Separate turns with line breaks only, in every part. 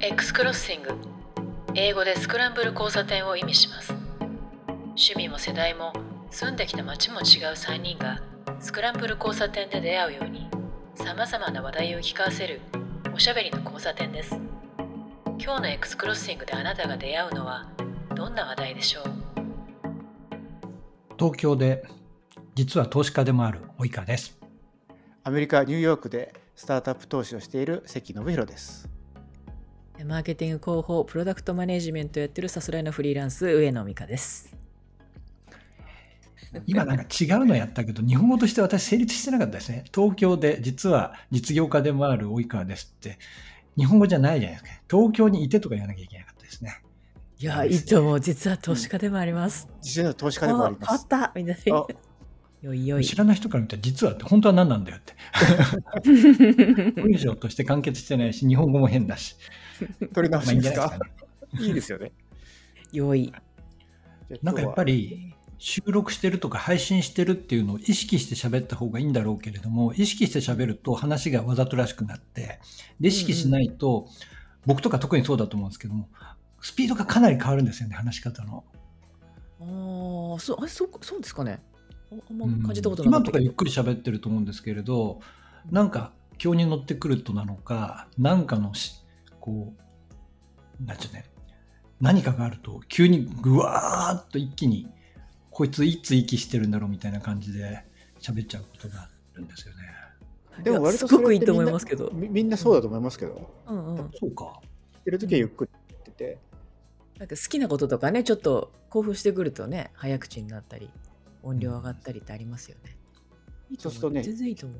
X クロッシング英語でスクランブル交差点を意味します。趣味も世代も住んできた街も違う3人がスクランブル交差点で出会うようにさまざまな話題を聞かせるおしゃべりの交差点です。今日の X クロッシングであなたが出会うのはどんな話題でしょう？
東京で実は投資家でもある及川です。
アメリカ・ニューヨークでスタートアップ投資をしている関信弘です。
マーケティング広報プロダクトマネジメントやってるさすらいのフリーランス上野美香です。
今なんか違うのやったけど日本語として私成立してなかったですね。東京で実は実業家でもある及川ですって。日本語じゃないじゃないですか東京にいてとか言わなきゃいけなかったですね。
いやいいと思う。実は投資家でもあります、
実は投資家でもあります。
あった。みたいな。
あ。
よいよい。
知らない人から見たら実はって本当は何なんだよって。文章として完結してないし日本語も変だし
取り直しますか？
いですかね。
いいですよね。
よい。
なんかやっぱ
り、
り収録してるとか配信してるっていうのを意識して喋った方がいいんだろうけれども意識して喋ると話がわざとらしくなってで意識しないと、僕とか特にそうだと思うんですけどもスピードがかなり変わるんですよね話し方の。
ああそうあそうそうですかね。ああんま
うん。
感じたことなか
今
ったけど。
とかゆっくり喋ってると思うんですけれどなんか今日に乗ってくるとなのかなんかのしこうなんちゅうね何かがあると急にぐわーっと一気にこいついつ息してるんだろうみたいな感じで 喋っちゃうことがあるんですよね。
でも割と
すごくいいと思いますけど。
みみんなそうだと思いますけど、
うんうん。
そうか。
いるときはゆっくりってて、
なんか好きなこととかねちょっと興奮してくるとね早口になったり音量上がったりってありますよね、いいと思
そうするとね
全然いいと思う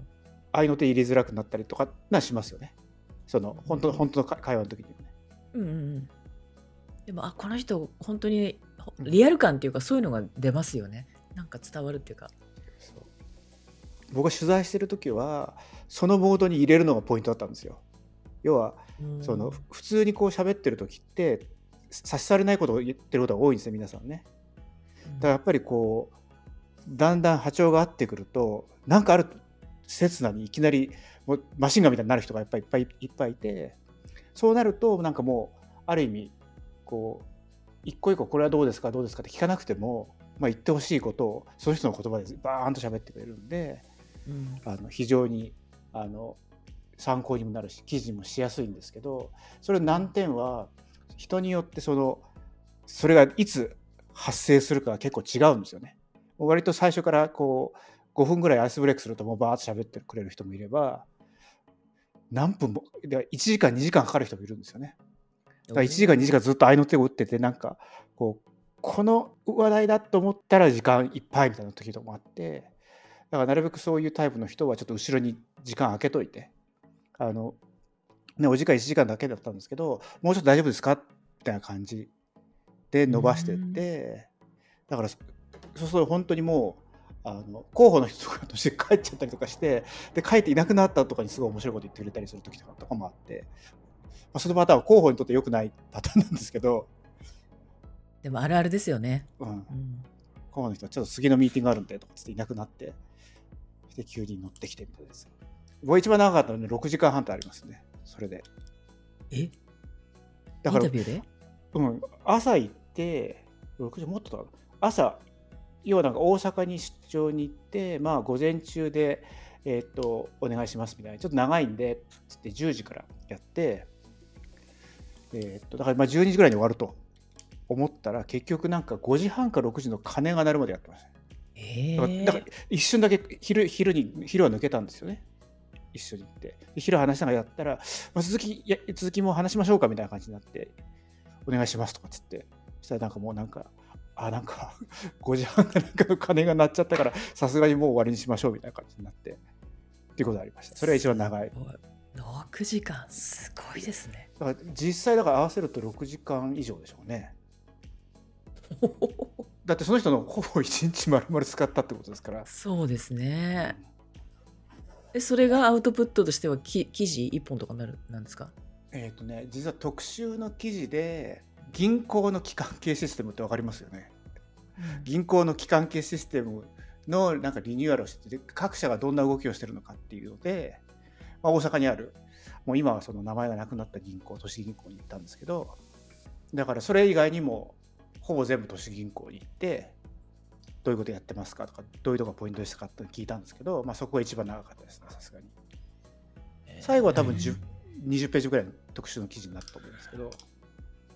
愛の手入れづらくなったりとかなしますよね。その本当本当の会会話の時にもね。
うんうんうん。でもあこの人本当にほリアル感っていうかそういうのが出ますよね。なんか伝わるっていうか。
僕が取材してる時はそのモードに入れるのがポイントだったんですよ。要は
うん。
その普通にこう喋ってる時って差し障りないことを言ってることが多いんですね皆さんね。だからやっぱりこうだんだん波長が合ってくるとなんかある刹那にいきなりもうマシンガンみたいになる人がやっぱりいっぱいいっぱいいてそうなるとなんかもうある意味こう一個一個これはどうですかどうですかって聞かなくても、まあ、言ってほしいことをその人の言葉でバーンと喋ってくれるんで
うん
あの非常にあの参考にもなるし記事にもしやすいんですけどそれ難点は人によってそのそれがいつ発生するかが結構違うんですよね。割と最初からこう5分ぐらいアイスブレイクするともうバーッと喋ってくれる人もいれば何分もで1時間2時間かかる人もいるんですよね。だから1時間2時間ずっと合いの手を打っててなんかこうこの話題だと思ったら時間いっぱいみたいな時とかもあってだからなるべくそういうタイプの人はちょっと後ろに時間空けといてあの、ね、お時間1時間だけだったんですけどもうちょっと大丈夫ですかみたいな感じで伸ばしてってだからそそうすると本当にもうあの候補の人とかとして帰っちゃったりとかしてで帰っていなくなったとかにすごい面白いこと言ってくれたりする時とかとかもあって、まあ、そのパターンは候補にとって良くないパターンなんですけど、
でもあるあるですよね、
うん、
うん。
候補の人はちょっと次のミーティングあるんでとかつっていなくなって。で急に乗ってきてみたいです僕が一番長かったので6時間半ってありますね。それで。
え？
だから
インタビューで？
うん、朝行って6時もっとだ。朝要はなんか大阪に出張に行ってまあ午前中でえーっとお願いしますみたいな。ちょっと長いんでつって10時からやってえーっとだからまあ12時ぐらいに終わると思ったら結局なんか5時半か6時の鐘が鳴るまでやってました
え
だからだから一瞬だけ昼昼に昼は抜けたんですよね。一緒に行って。で昼話しながらやったら、まあ、続きや続きも話しましょうかみたいな感じになってお願いしますとかっつって。そしたらなんかもうなんかあなんか 5時半かなんかの鐘が鳴っちゃったからさすがにもう終わりにしましょうみたいな感じになってっていうことがありました。それが一番長い。
6時間すごいですね。
だから実際だから合わせると6時間以上でしょうね。だってその人のほぼ1日丸々使ったってことですから。
そうですね。えそれがアウトプットとしてはき記事1本とかなるなんですか？
えっ、とね、実は特集の記事で、銀行の機関系システムって分かりますよね。銀行の機関系システムのなんかリニューアルをしてて、各社がどんな動きをしてるのかっていうので、まあ、大阪にあるもう今はその名前がなくなった銀行都市銀行に行ったんですけどだからそれ以外にもほぼ全部都市銀行に行ってどういうことやってますかとかどういうとこがポイントですかって聞いたんですけど、まあ、そこが一番長かったですねさすがに。最後は多分10 20ページぐらいの特集の記事になったと思うんですけど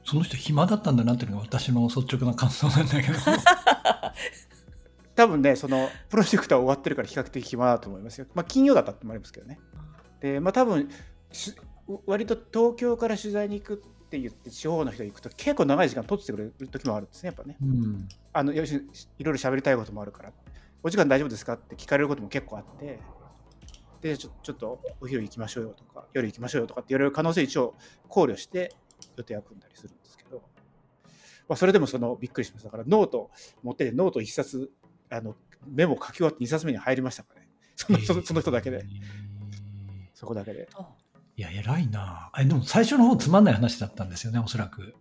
その人暇だったんだなっていうのが私の率直な感想なんだけど。
多分ねそのプロジェクトは終わってるから比較的暇だと思いますよ。まあ金曜だったってもありますけどね。でまあ多分し割と東京から取材に行くって言って地方の人が行くと結構長い時間取ってくれる時もあるんですねやっぱね。
うん。
あの要するにいろいろ喋りたいこともあるから。お時間大丈夫ですかって聞かれることも結構あって。でちょちょっとお昼行きましょうよとか夜行きましょうよとかって言われる可能性一応考慮して予定は組んだりするんですけど、まあ、それでもそのびっくりしました。だからノート持っててノート一冊あのメモ書き終わって2冊目に入りましたからね。その人その人だけで。そこだけで。
いや偉いな。あでも最初の方つまんない話だったんですよねおそらく。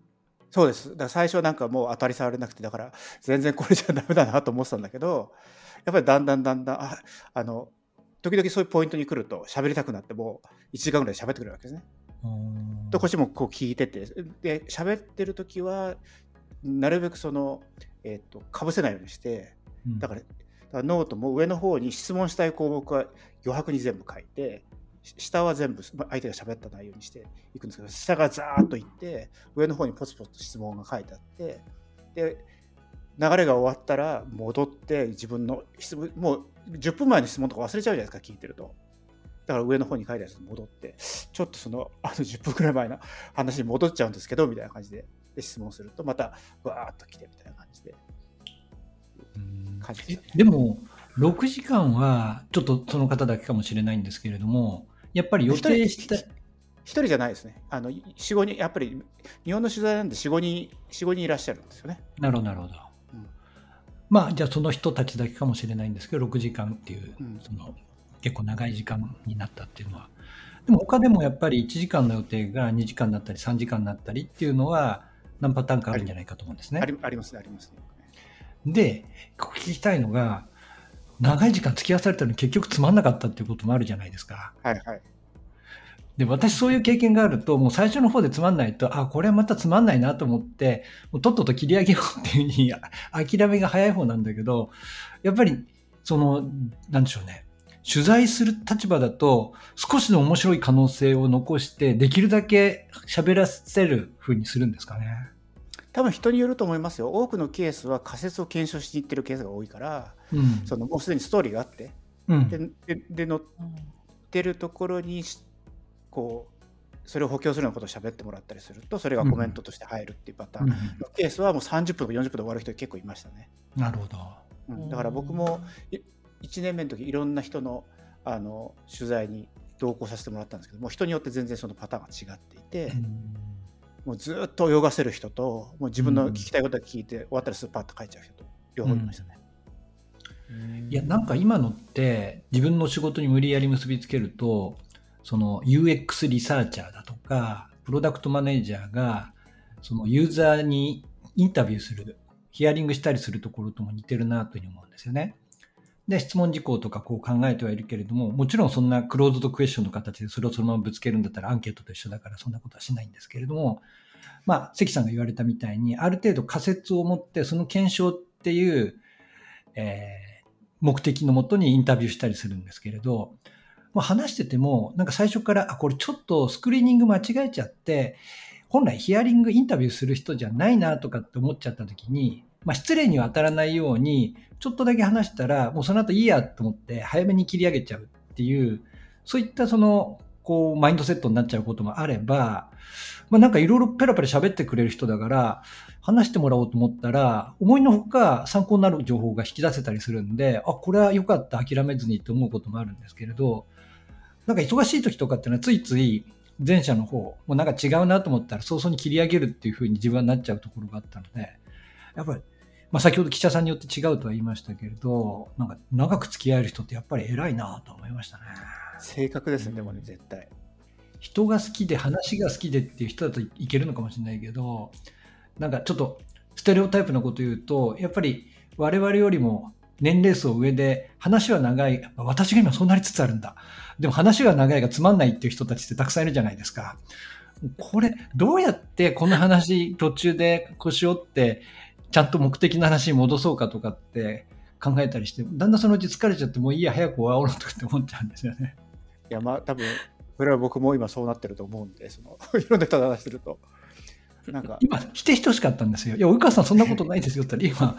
そうです。だから最初はなんかもう当たり障りなくてだから全然これじゃダメだなと思ってたんだけどやっぱりだんだんだんだんああの時々そういうポイントに来ると喋りたくなってもう1時間ぐらい喋ってくれるわけですね。
うん。
とこっちもこう聞いててで喋ってる時はなるべくそのえっ、とかぶせないようにして
うん。
だからノートも上の方に質問したい項目は余白に全部書いてし下は全部ま相手が喋った内容にしていくんですけど下がザーッといって上の方にポツポツと質問が書いてあってで流れが終わったら戻って自分の質問もう10分前の質問とか忘れちゃうじゃないですか聞いてるとだから上の方に書いたやつに戻ってちょっとそのあの10分くらい前の話に戻っちゃうんですけどみたいな感じでで質問するとまたわーっと来てみたいな感じで。感じですね。
でも6時間はちょっとその方だけかもしれないんですけれどもやっぱり予定した
一人じゃないですね。あの4、5人、やっぱり日本の取材なんで4、5人、4、5人いらっしゃるんですよね。
なるほどなるほど、
うん。
まあじゃあその人たちだけかもしれないんですけど6時間っていう、
うん。
その結構長い時間になったっていうのはでも他でもやっぱり1時間の予定が2時間になったり3時間になったりっていうのは何パターンかあるんじゃないかと思うんですね
ありありますね、ありますね。
でここ聞きたいのが長い時間付き合わされたのに結局つまんなかったっていうこともあるじゃないですか
はいはい。
で私そういう経験があるともう最初の方でつまんないとあこれはまたつまんないなと思ってもうとっとと切り上げようっていうふうにあ諦めが早い方なんだけどやっぱりそのなんでしょうね取材する立場だと少しの面白い可能性を残してできるだけ喋らせるふうにするんですかね。
多分人によると思いますよ。多くのケースは仮説を検証しに行ってるケースが多いから、
うん
そのもうすでにストーリーがあって、
うん
ででで載ってるところにしこうそれを補強するようなことを喋ってもらったりすると、それがコメントとして入るっていうパターン
うん
のケースはもう30分とか40分で終わる人結構いましたね。
なるほど。
うんだから僕も1年目の時いろんな人のあの取材に同行させてもらったんですけどもう人によって全然そのパターンが違っていて、もうずっと泳がせる人ともう自分の聞きたいこと聞いて、終わったらスーパーッと帰っちゃう人と両方いましたね。
いやなんか今のって自分の仕事に無理やり結びつけるとその UX リサーチャーだとかプロダクトマネージャーがそのユーザーにインタビューするヒアリングしたりするところとも似てるなというふうに思うんですよね。で質問事項とかこう考えてはいるけれどももちろんそんなクローズドクエスチョンの形でそれをそのままぶつけるんだったらアンケートと一緒だからそんなことはしないんですけれどもまあ関さんが言われたみたいにある程度仮説を持ってその検証っていう、えー目的のもとにインタビューしたりするんですけれど、まあ、話しててもなんか最初からあこれちょっとスクリーニング間違えちゃって本来ヒアリングインタビューする人じゃないなとかって思っちゃった時に、まあ、失礼には当たらないようにちょっとだけ話したらもうその後いいやと思って早めに切り上げちゃうっていうそういったそのこうマインドセットになっちゃうこともあれば、まあ、なんかいろいろペラペラ喋ってくれる人だから話してもらおうと思ったら思いのほか参考になる情報が引き出せたりするんであこれは良かった諦めずにって思うこともあるんですけれどなんか忙しい時とかっていうのはついつい前者の方もうなんか違うなと思ったら早々に切り上げるっていうふうに自分はなっちゃうところがあったのでやっぱり、まあ、先ほど記者さんによって違うとは言いましたけれどなんか長く付き合える人ってやっぱり偉いなと思いましたね。
正確ですね、でもね、絶対。
人が好きで話が好きでっていう人だといけるのかもしれないけどなんかちょっとステレオタイプなこと言うとやっぱり我々よりも年齢層上で話は長い、私が今そうなりつつあるんだ。でも話が長いがつまんないっていう人たちってたくさんいるじゃないですか。これ、どうやってこの話途中で腰折って、ちゃんと目的の話に戻そうかとかって考えたりして、だんだんそのうち疲れちゃって、もういいや、早く終わろうとかって思っちゃうんですよね。
いや、まあ、多分それは僕も今そうなってると思うんで、その いろんな人と話してると。
なんか今、否定してほしかったんですよ。いや、及川さん、そんなことないですよって言ったら、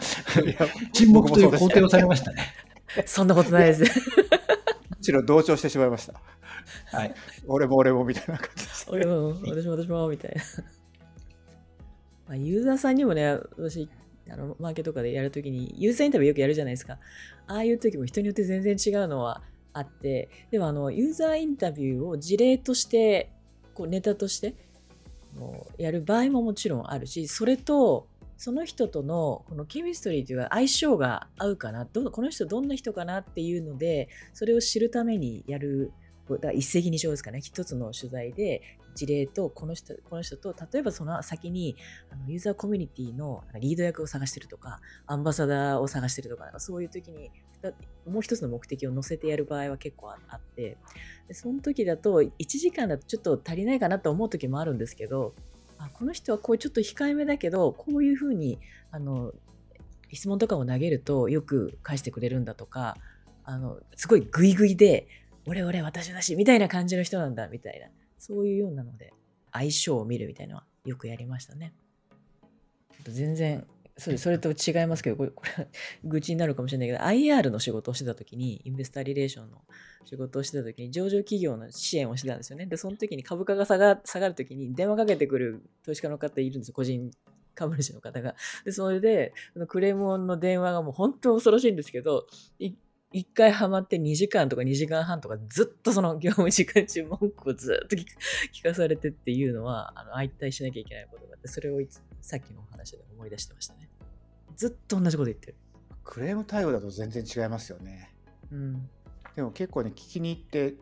今、沈黙という肯定をされましたね。
そんなことないです。
むしろ同調してしまいました。はい。俺も俺もみたいな感じです、
俺も、私も私もみたいな。まあ、ユーザーさんにもね、私、あのマーケットとかでやるときに、ユーザーインタビューよくやるじゃないですか。ああいう時も人によって全然違うのはあって、でもあの、ユーザーインタビューを事例として、こうネタとしてやる場合ももちろんあるし、それと、その人とのこのケミストリーというか相性が合うかなどこの人どんな人かなっていうのでそれを知るためにやるだ一石二鳥ですかね一つの取材で事例とこの人この人と例えばその先にあのユーザーコミュニティのリード役を探してるとかアンバサダーを探してるとかそういう時にもう一つの目的を載せてやる場合は結構あってでその時だと1時間だとちょっと足りないかなと思う時もあるんですけどあこの人はこうちょっと控えめだけどこういうふうにあの質問とかを投げるとよく返してくれるんだとかあのすごいグイグイで俺俺私だしみたいな感じの人なんだみたいな。そういうようなので相性を見るみたいなのはよくやりましたね。全然それそれと違いますけどこれ これ愚痴になるかもしれないけど IR の仕事をしてた時にインベスターリレーションの仕事をしてた時に上場企業の支援をしてたんですよね。でその時に株価が下が下がる時に電話かけてくる投資家の方いるんですよ。個人株主の方が。で、それで、クレームの電話がもう本当恐ろしいんですけど、一回ハマって2時間とか2時間半とかずっとその業務時間中文句をずっと聞かされてっていうのは、あの、相対しなきゃいけないことがあって、それをいつさっきのお話で思い出してましたね。ずっと同じこと言ってる。
クレーム対応だと全然違いますよね。うん。でも結構ね、聞きに行って、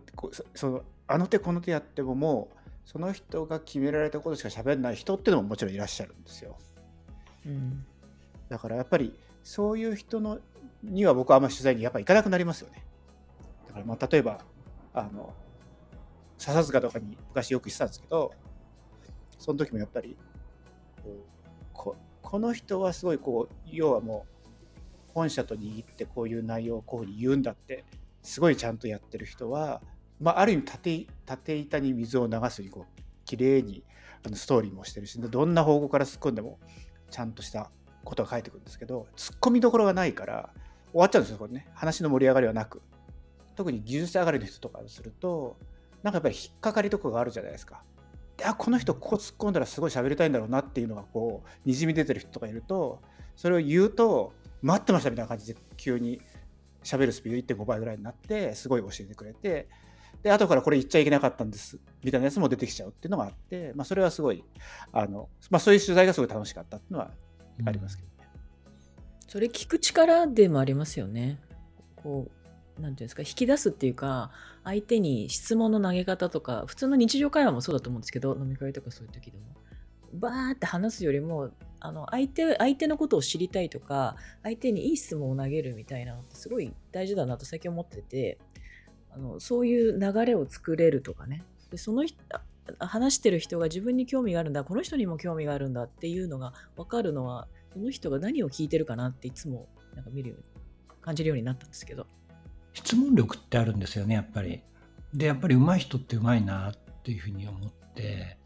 そのあの手この手やってももう、その人が決められたことしか喋らない人っていうのももちろんいらっしゃるんですよ。うん、だからやっぱりそういう人のには僕はあんまり取材にやっぱ行かなくなりますよね。だからまあ例えばあの笹塚とかに昔よく行ってたんですけどその時もやっぱりここの人はすごいこう要はもう本社と握ってこういう内容をこういうふうに言うんだってすごいちゃんとやってる人は、まあ、ある意味縦縦板に水を流すようにこう綺麗にあのストーリーもしてるしどんな方向から突っ込んでもちゃんとしたことが書いてくるんですけど突っ込みどころがないから終わっちゃうんですよ、これね。話の盛り上がりはなく。特に技術上がりの人とかすると、なんかやっぱり引っかかりとかがあるじゃないですか。であ、この人ここ突っ込んだらすごい喋りたいんだろうなっていうのがこう、にじみ出てる人とかいると、それを言うと、待ってましたみたいな感じで急に喋るスピード1.5倍ぐらいになって、すごい教えてくれて、で、後からこれ言っちゃいけなかったんです、みたいなやつも出てきちゃうっていうのがあって、まあ、それはすごい、あの、まあ、そういう取材がすごい楽しかったっていうのはありますけど。
それ聞く力でもありますよね。こう、なんていうんですか、引き出すっていうか、相手に質問の投げ方とか、普通の日常会話もそうだと思うんですけど、飲み会とかそういう時でも。バーって話すよりも、あの相手相手のことを知りたいとか、相手にいい質問を投げるみたいなのってすごい大事だなと最近思ってて、あのそういう流れを作れるとかね。でその話してる人が自分に興味があるんだ、この人にも興味があるんだっていうのが分かるのはこの人が何を聞いてるかなっていつもなんか見るように感じるようになったんですけど。
質問力ってあるんですよねやっぱり。でやっぱり上手い人って上手いなっていうふうに思って。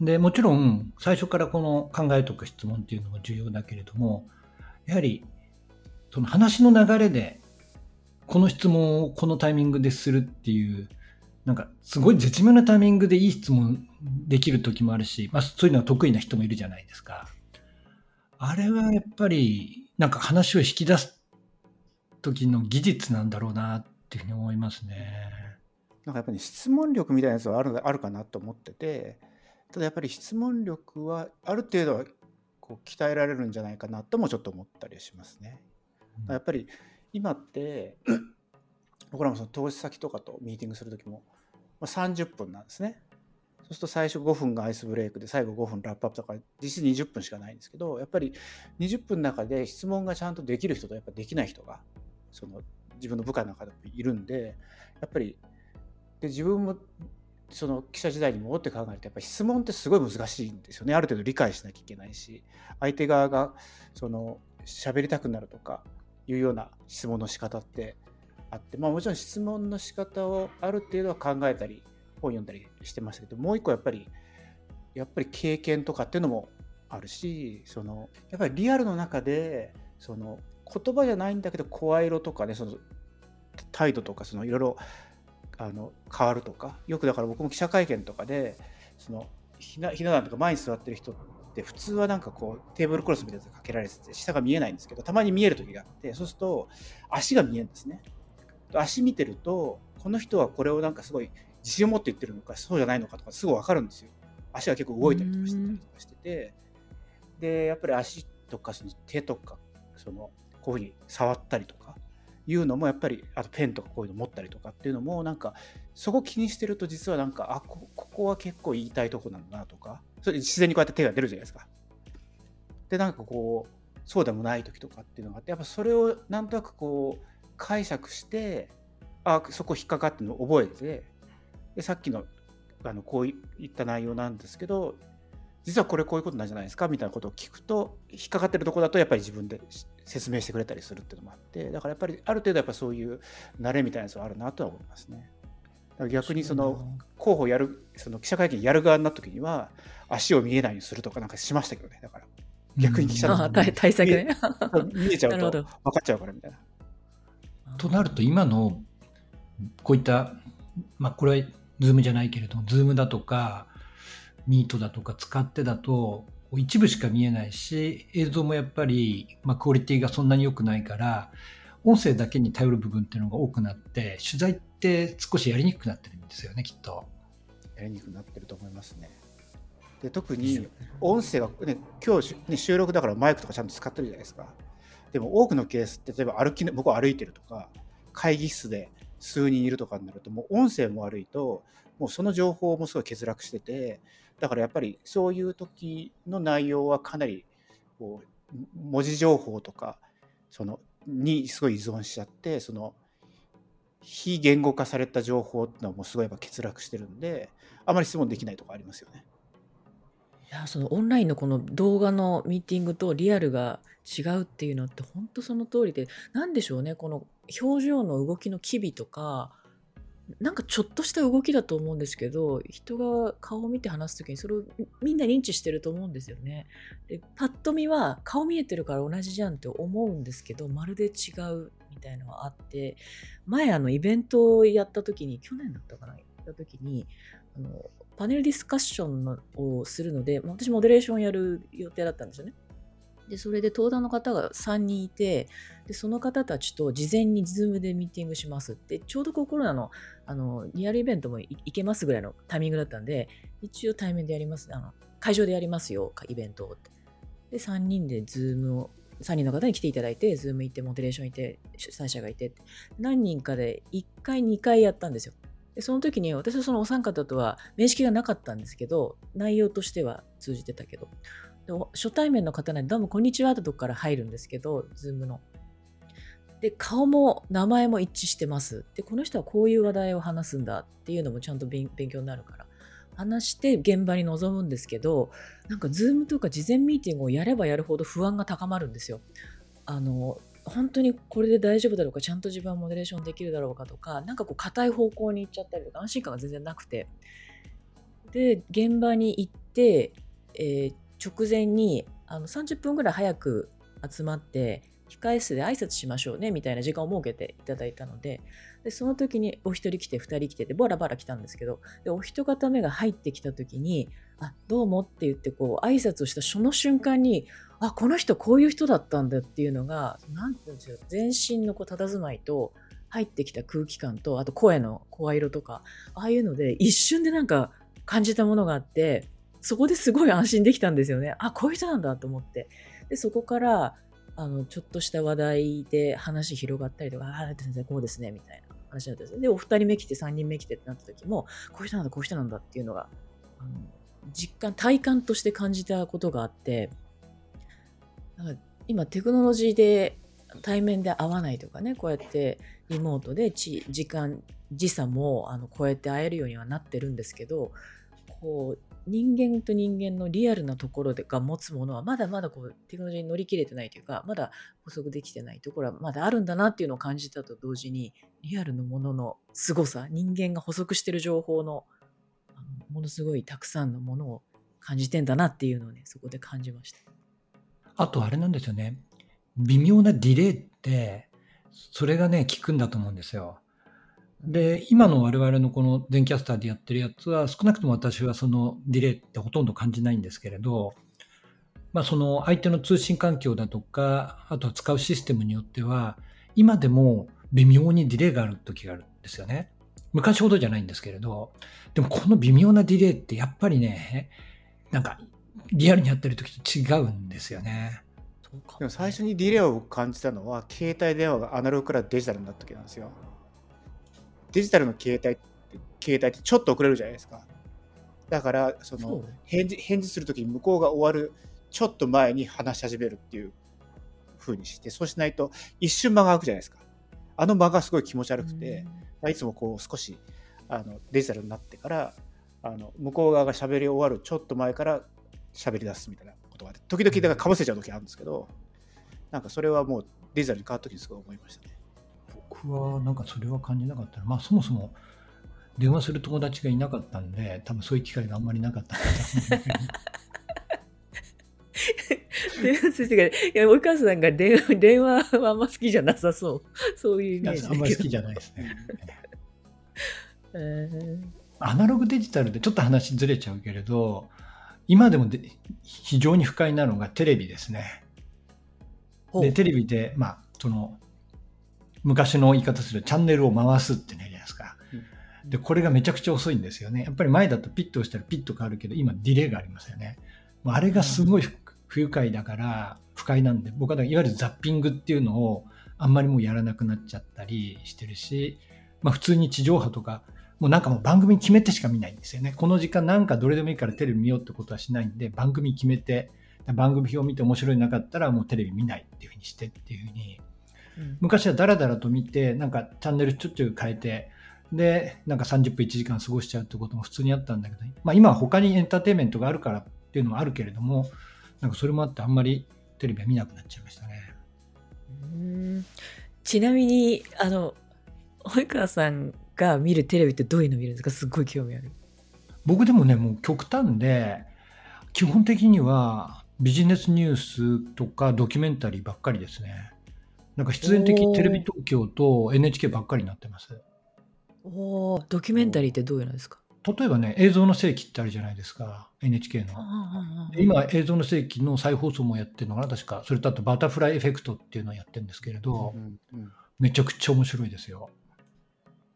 でもちろん最初からこの考えとか質問っていうのも重要だけれどもやはりその話の流れでこの質問をこのタイミングでするっていうなんかすごい絶妙なタイミングでいい質問できる時もあるし、まあ、そういうのは得意な人もいるじゃないですか。あれはやっぱり、なんか話を引き出す時の技術なんだろうなっていうふうに思いますね。
なんかやっぱり質問力みたいなやつはあるあるかなと思ってて、ただやっぱり質問力はある程度はこう鍛えられるんじゃないかなともちょっと思ったりしますね。やっぱり今って 僕らもその投資先とかとミーティングする時も30分なんですね。そうすると最初5分がアイスブレイクで最後5分ラップアップとか実質20分しかないんですけどやっぱり20分の中で質問がちゃんとできる人とやっぱできない人がその自分の部下の中でいるんでやっぱりで自分もその記者時代に戻って考えるとやっぱり質問ってすごい難しいんですよね。ある程度理解しなきゃいけないし相手側がその喋りたくなるとかいうような質問の仕方ってあってまあもちろん質問の仕方をある程度は考えたり本読んだりしてましたけどもう一個やっぱりやっぱり経験とかっていうのもあるしそのやっぱりリアルの中でその言葉じゃないんだけど声色とかねその態度とかそのいろいろあの変わるとかよくだから僕も記者会見とかでそのひなひな壇とか前に座ってる人って普通はなんかこうテーブルクロスみたいなやつかけられてて下が見えないんですけどたまに見える時があってそうすると足が見えるんですね。足見てるとこの人はこれをなんかすごい自信を持って言ってるのかそうじゃないのかとかすぐ分かるんですよ。足が結構動いたりとかしてたりとかしてて。でやっぱり足とかその手とかそのこういうふうに触ったりとかいうのもやっぱりあとペンとかこういうの持ったりとかっていうのもなんかそこ気にしてると実はなんかあここは結構言いたいとこなんだなとか。それ自然にこうやって手が出るじゃないですか。でなんかこうそうでもない時とかっていうのがあってやっぱそれをなんとなくこう解釈してあそこ引っかかってのを覚えてでさっきのあのこういった内容なんですけど実はこれこういうことなんじゃないですかみたいなことを聞くと引っかかってるとこだとやっぱり自分で説明してくれたりするっていうのもあってだからやっぱりある程度やっぱそういう慣れみたいなやつはあるなとは思いますね。逆にその候補やるその記者会見やる側になった時には足を見えないようにするとかなんかしましたけどね。だから逆に記者の
対対策ね。
見えちゃうと 分かっちゃうからみたいな。
となると今のこういったまあこれはズームじゃないけれどもズームだとかミートだとか使ってだと一部しか見えないし映像もやっぱり、まあ、クオリティがそんなに良くないから音声だけに頼る部分っていうのが多くなって取材って少しやりにくくなってるんですよねきっと。
やりにくくなってると思いますね。で特に音声は、ね、今日、ね、収録だからマイクとかちゃんと使ってるじゃないですか。でも多くのケースって例えば歩き僕は歩いてるとか会議室で数人いるとかになるともう音声も悪いともうその情報もすごい欠落しててだからやっぱりそういう時の内容はかなりこう文字情報とかそのにすごい依存しちゃってその非言語化された情報っていうのはもうすごいやっぱ欠落してるんであまり質問できないとかありますよね。
いやそのオンラインのこの動画のミーティングとリアルが違うっていうのって本当その通りで何でしょうねこの表情の動きの機微とかなんかちょっとした動きだと思うんですけど人が顔を見て話す時にそれをみんな認知してると思うんですよね。でパッと見は顔見えてるから同じじゃんって思うんですけどまるで違うみたいのはあって前あのイベントをやった時に去年だったかなやった時にあのパネルディスカッションをするので私モデレーションやる予定だったんですよね。で、それで登壇の方が3人いて、で、その方たちと事前にズームでミーティングしますって、ちょうどコロナのあのリアルイベントも行けますぐらいのタイミングだったんで、一応対面でやります、あの会場でやりますよ、イベントをって。で、3人でズームを、3人の方に来ていただいて、ズーム行って、モデレーションいて、主催者がいて、何人かで1回、2回やったんですよ。でその時に私はそのお三方とは面識がなかったんですけど、内容としては通じてたけど、初対面の方なんで、どうもこんにちはってとこから入るんですけど、ズームの。で、顔も名前も一致してます。で、この人はこういう話題を話すんだっていうのもちゃんと勉強になるから。話して現場に臨むんですけど、なんかズームとか事前ミーティングをやればやるほど不安が高まるんですよ。あの、本当にこれで大丈夫だろうか、ちゃんと自分はモデレーションできるだろうかとか、なんかこう硬い方向に行っちゃったりとか、安心感が全然なくて。で、現場に行って、えー直前にあの30分ぐらい早く集まって控え室で挨拶しましょうねみたいな時間を設けていただいたのででその時にお一人来て二人来ててバラバラ来たんですけどでお一方目が入ってきた時に「あどうも」って言ってこう挨拶をしたその瞬間に「あこの人こういう人だったんだ」っていうのが何て言うんですよ全身のこう佇まいと入ってきた空気感とあと声の声色とかああいうので一瞬でなんか感じたものがあってそこですごい安心できたんですよね。あ、こういう人なんだと思って。で、そこから、あの、ちょっとした話題で話広がったりとか、ああ、先生こうですね、みたいな話になったんですで、お二人目来て、三人目来てってなった時も、こういう人なんだ、こういう人なんだっていうのがあの実感体感として感じたことがあってなんか今テクノロジーで対面で会わないとかねこうやってリモートでち時間時差もあのこうやって会えるようにはなってるんですけどこう人間と人間のリアルなところでが持つものはまだまだこうテクノロジーに乗り切れてないというかまだ補足できてないところはまだあるんだなっていうのを感じたと同時にリアルのものの凄さ人間が補足してる情報のあのものすごいたくさんのものを感じてんだなっていうのをねそこで感じました。
あとあれなんですよね。微妙なディレイって、それがね、効くんだと思うんですよ。で、今の我々のこの全キャスターでやってるやつは、少なくとも私はそのディレイってほとんど感じないんですけれど、まあその相手の通信環境だとか、あとは使うシステムによっては、今でも微妙にディレイがある時があるんですよね。昔ほどじゃないんですけれど、でもこの微妙なディレイってやっぱりね、なんかリアルにやってる時と違うんですよね。
でも最初にディレイを感じたのは携帯電話がアナログからデジタルになった時なんですよ。デジタルの携帯って携帯ってちょっと遅れるじゃないですか。だからその返事返事する時に向こうが終わるちょっと前に話し始めるっていう風にしてそうしないと一瞬間が空くじゃないですか。あの間がすごい気持ち悪くて、まあいつもこう少しあのデジタルになってからあの向こう側が喋り終わるちょっと前から喋り出すみたいなことがあって時々だからかぶせちゃう時あるんですけどなんかそれはもうデジタルに変わった時にすごい思いましたね。
僕はなんかそれは感じなかったな。まあそもそも電話する友達がいなかったんで多分そういう機会があんまりなかったんだと思うんだけど
電話する人がいやお母さんが電話電話はあんま好きじゃなさそう。そういうイメージ
あんまり好き
じ
じゃないですね。
ゃん、
アナログデジタルでちょっと話ずれちゃうけれど今でもで非常に不快なのがテレビですね。でテレビでまあその昔の言い方するチャンネルを回すってねじゃないですか。でこれがめちゃくちゃ遅いんですよね。やっぱり前だとピッと押したらピッと変わるけど今ディレイがありますよね。もうあれがすごい不不愉快だから不快なんで僕はいわゆるザッピングっていうのをあんまりもうやらなくなっちゃったりしてるし、まあ、普通に地上波とかもうなんかもう番組決めてしか見ないんですよね。この時間なんかどれでもいいからテレビ見ようってことはしないんで番組決めて番組表を見て面白いなかったらもうテレビ見ないっていうふうにしてっていうふうに
うん
昔はダラダラと見てなんかチャンネルちょっちょい変えてでなんか30分1時間過ごしちゃうってことも普通にあったんだけど、まあ、今は他にエンターテインメントがあるからっていうのはあるけれどもなんかそれもあってあんまりテレビは見なくなっちゃいましたね。
うんちなみにあの及川さんが見るテレビってどういうの見るんですか？すっごい興味ある。
僕でもねもう極端で基本的にはビジネスニュースとかドキュメンタリーばっかりですね。なんか必然的にテレビ東京と NHK ばっかりになってます。
おおドキュメンタリーってどういうのですか？
例えばね映像の世紀ってあるじゃないですか NHK の。で今映像の世紀の再放送もやってるのかな確かそれとあとバタフライエフェクトっていうのをやってるんですけれど、
うんうん
めちゃくちゃ面白いですよ。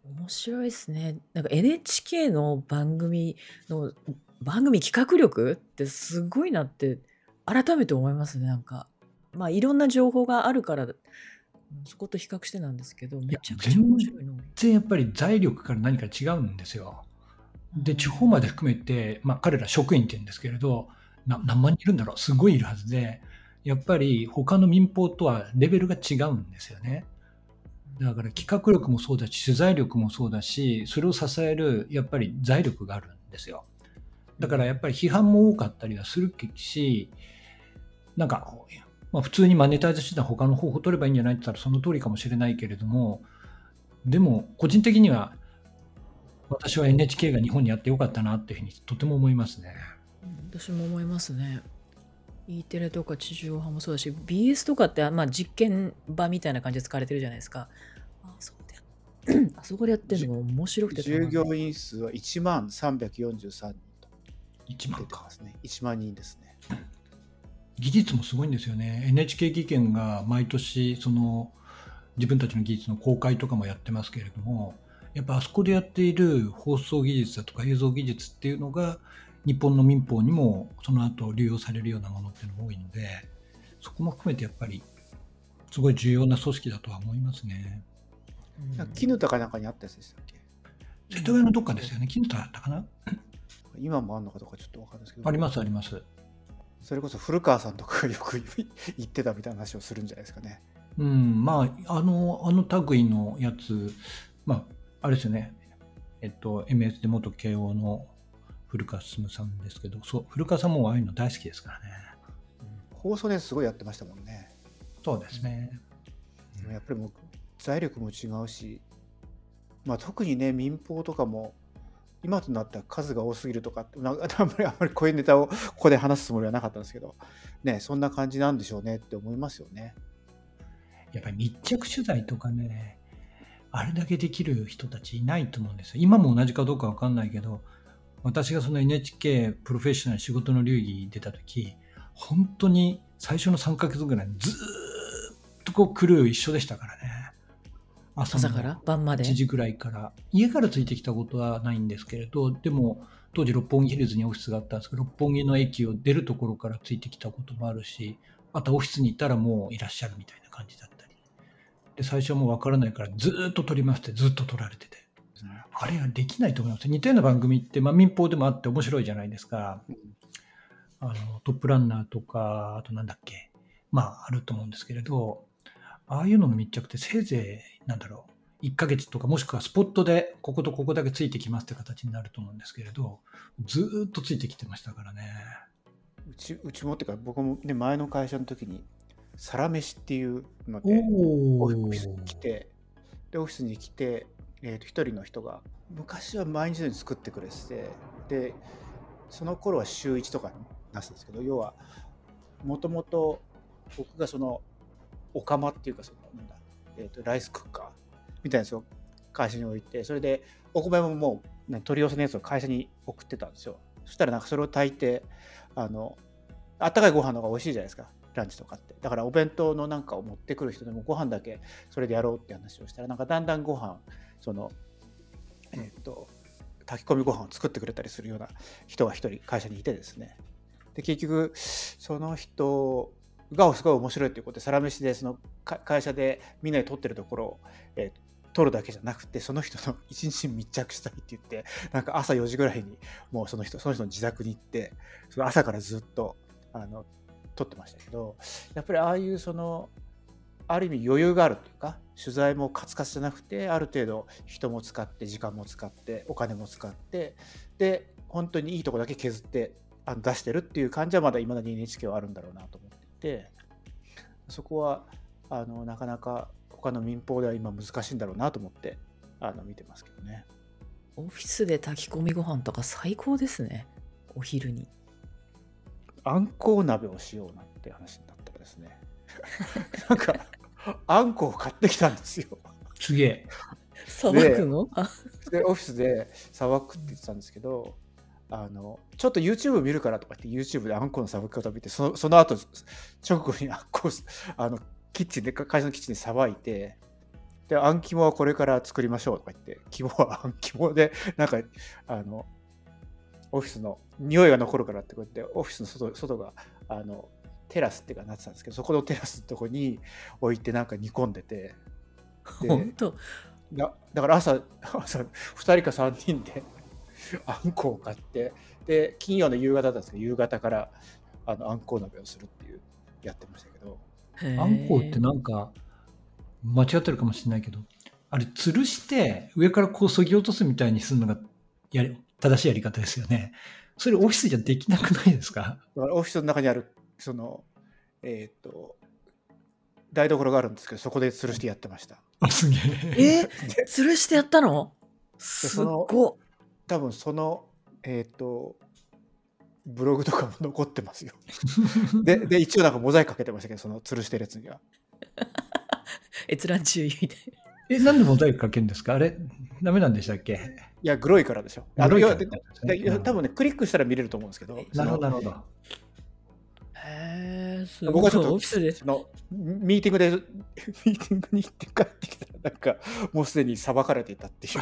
面白いですね。なんか NHK の番組の番組企画力ってすごいなって改めて思いますね。なんかまあいろんな情報があるからうんそこと比較してなんですけどめちゃくちゃ面白いの。
全然やっぱり財力から何か違うんですよ。で地方まで含めて、まあ、彼ら職員って言うんですけれどな何万人いるんだろうすごいいるはずでやっぱり他の民放とはレベルが違うんですよね。だから企画力もそうだし取材力もそうだしそれを支えるやっぱり財力があるんですよ。だからやっぱり批判も多かったりはするしなんか、まあ、普通にマネタイズしてた他の方法を取ればいいんじゃないって言ったらその通りかもしれないけれどもでも個人的には私は NHK が日本にあってよかったなっていうふうにとても思いますね。
うん私も思いますね。E テレとか地上波もそうだし BS とかって、まあ、実験場みたいな感じで使われてるじゃないですか。あそこでやあそこでやってるのが面白くて
従業員数は1万343人と
1
出
万か
てますね。1万人ですね。
技術もすごいんですよね。NHK 技研が毎年その自分たちの技術の公開とかもやってますけれどもやっぱあそこでやっている放送技術だとか映像技術っていうのが日本の民放にもその後流用されるようなものっていうのが多いのでそこも含めてやっぱりすごい重要な組織だとは思いますね。
絹田かなんかにあったやつでしたっけ？
世田谷のどっかですよね。金田だったかな
今もあるのかどうかちょっとわかんないですけど。
ありますあります。
それこそ古川さんとかがよく言ってたみたいな話をするんじゃないですかね。
うん、まあ、あの、あの類のやつ、まあ、あれですよね。えっと、MS で元慶応の古川進さんですけど、そう、古川さんもああいうの大好きですからね。
放送ですごいやってましたもんね。
そうですね。
でもやっぱりもう財力も違うし、まあ、特にね民放とかも今となったら数が多すぎるとかってなんかあんまりあんまりこういうネタをここで話すつもりはなかったんですけど、ね、そんな感じなんでしょうねって思いますよね。
やっぱり密着取材とかね、あれだけできる人たちいないと思うんですよ。今も同じかどうかわかんないけど、私がその NHK プロフェッショナル仕事の流儀に出た時、本当に最初の3ヶ月ぐらいずっとこうクルー一緒でしたからね。朝
から晩まで
？1時ぐらいから。家からついてきたことはないんですけれど、でも当時六本木ヒルズにオフィスがあったんですけど、六本木の駅を出るところからついてきたこともあるし、あとオフィスに行ったらもういらっしゃるみたいな感じだったり。で、最初はもうわからないからずーっと撮りますってずっと撮られてて。あれはできないと思います。似たような番組って、まあ、民放でもあって面白いじゃないですか。あのトップランナーとか、あとなんだっけ、まああると思うんですけれど、ああいうのの密着ってせいぜい、なんだろう、1ヶ月とか、もしくはスポットでこことここだけついてきますって形になると思うんですけれど、ずーっとついてきてましたからね。
うちうちもっていうか僕もね前の会社の時に「サラメシ」っていうので
お
オフィスに来てでオフィスに来て、えー、と一人の人が昔は毎日のように作ってくれててでその頃は週1とかになすんですけど要はもともと僕がそのお釜っていうかそのなんだ、えー、とライスクッカーみたいなやつを会社に置いてそれでお米ももう、ね、取り寄せのやつを会社に送ってたんですよ。そしたらなんかそれを炊いてあのあったかいご飯の方が美味しいじゃないですか。ランチとかって。だからお弁当のなんかを持ってくる人でもご飯だけそれでやろうって話をしたらなんかだんだんご飯そのえっ、と炊き込みご飯を作ってくれたりするような人が一人会社にいてですね。で結局その人がすごい面白いということでサラメシでその会社でみんなで撮ってるところを、えー撮るだけじゃなくてその人の一日に密着したいって言ってなんか朝4時ぐらいにもうその人その人の自宅に行ってその朝からずっとあの撮ってましたけどやっぱりああいうそのある意味余裕があるというか取材もカツカツじゃなくてある程度人も使って時間も使ってお金も使ってで本当にいいとこだけ削ってあ出してるっていう感じはまだいまだに NHK はあるんだろうなと思ってそこはあのなかなか他の民放では今難しいんだろうなと思ってあの見てますけどね。
オフィスで炊き込みご飯とか最高ですねお昼に
あんこう鍋をしようなんて話になったらですね なんかあんこを買ってきたんですよ。
すげえ。
さばくの？あ
でオフィスでさばくって言ってたんですけどあのちょっと YouTube 見るからとか言って YouTube であんこのさばき方を見てそのその後直後にあんこをあのキッチンでか会社のキッチンでさばいてであん肝はこれから作りましょうとか言って肝はあん肝でなんかあのオフィスの匂いが残るからってこうやってオフィスの外外があのテラスっていうかなってたんですけどそこのテラスのとこに置いてなんか煮込んでてで
本当。
だだから朝朝2人か3人であんこを買ってで金曜の夕方だったんですけど夕方からあのあんこう鍋をするっていうやってましたけど。
あんこうってなんか、間違ってるかもしれないけど、あれ、吊るして、上からこう削ぎ落とすみたいにするのがやり正しいやり方ですよね。それオフィスじゃできなくないですか？
だからオフィスの中にあるそのえっ、と台所があるんですけどそこで吊るしてやってました。
あすげえ。
え？吊るしてやったの？すっご
多分そのえっ、とブログとかも残ってますよ。でで一応なんかモザイクかけてましたけどその吊るしてるやつには。
閲覧注意みたいな
え、なんでモザイクかけるんですか？あれ、ダメなんでしたっけ？
いやグロいからでしょ。あの
グロいから
いやででいや多分ねクリックしたら見れると思うんですけど
なるほど、なるほど。
へえすごい。
僕はちょっと
オフィスで。
そのミーティングで ミーティングに行って帰ってきたらなんかもうすでに裁かれていたっていう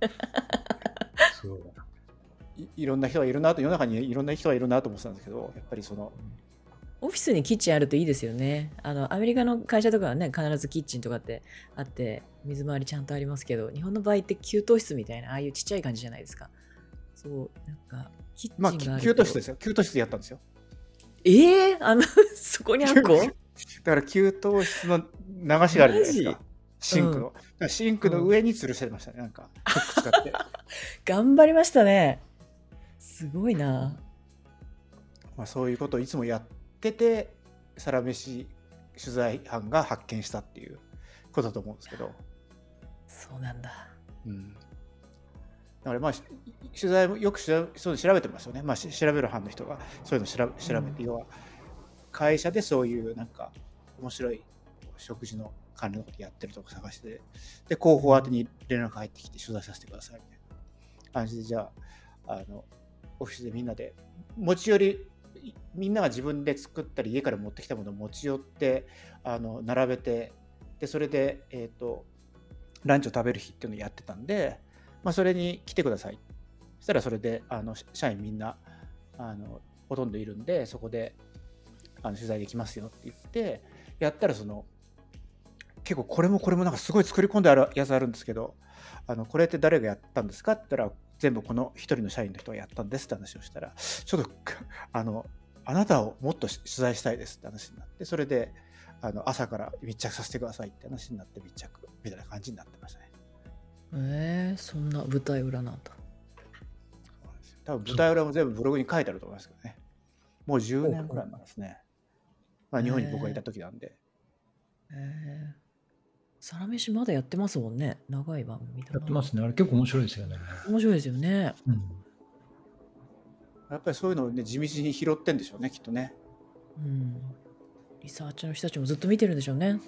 そう
いいろんな人がいるなと世の中にいろんな人がいるなと思ってたんですけどやっぱりその
オフィスにキッチンあるといいですよねあのアメリカの会社とかはね必ずキッチンとかってあって水回りちゃんとありますけど日本の場合って給湯室みたいなああいうちっちゃい感じじゃないですかそうなんかキッチン
まあ、
があると、
き給湯室ですよ。給湯室でやったんですよ。
ええあの そこにあっこ？
だから給湯室の流しがあるじゃないです
マ
か。シンクの。だからシンクの上に吊るしてましたね。なんか、フック使って。
頑張りましたねすごいな
まあ、そういうことをいつもやってて、サラメシ取材班が発見したっていうことだと思うんですけど。
そうなんだ
うん。だからまあ、し取材もよく調べそういうの調べてますよね。まあ、し調べる班の人がそういうの調べ調べて、
うん
要は会社でそういうなんか面白い食事の関連のことやってるとこ探して、で、広報宛てに連絡入ってきて取材させてくださいみたいな感じで、じゃあ、あの、オフィスでみんなで持ち寄り、みんなが自分で作ったり家から持ってきたものを持ち寄ってあの並べてでそれで、えー、とランチを食べる日っていうのをやってたんで、まあ、それに来てください。そしたらそれであの社員みんなあのほとんどいるんでそこであの取材できますよって言ってやったらその結構これもこれもなんかすごい作り込んであるやつあるんですけどあのこれって誰がやったんですかって言ったら全部この一人の社員の人がやったんですって話をしたらちょっとあのあなたをもっと取材したいですって話になってそれであの朝から密着させてくださいって話になって密着みたいな感じになってましたね。
えー、そんな舞台裏なんだ
多分舞台裏も全部ブログに書いてあると思いますけどね。もう10年くらい前ですね。まあ、日本に僕がいた時なんで。
えー、サラメシまだやってますもんね長い番組だな
やってますね。あれ結構面白いですよね。
面白いですよね
うん。
やっぱりそういうのをね地道に拾ってんでしょうねきっとね。
うんリサーチの人たちもずっと見てるんでしょうね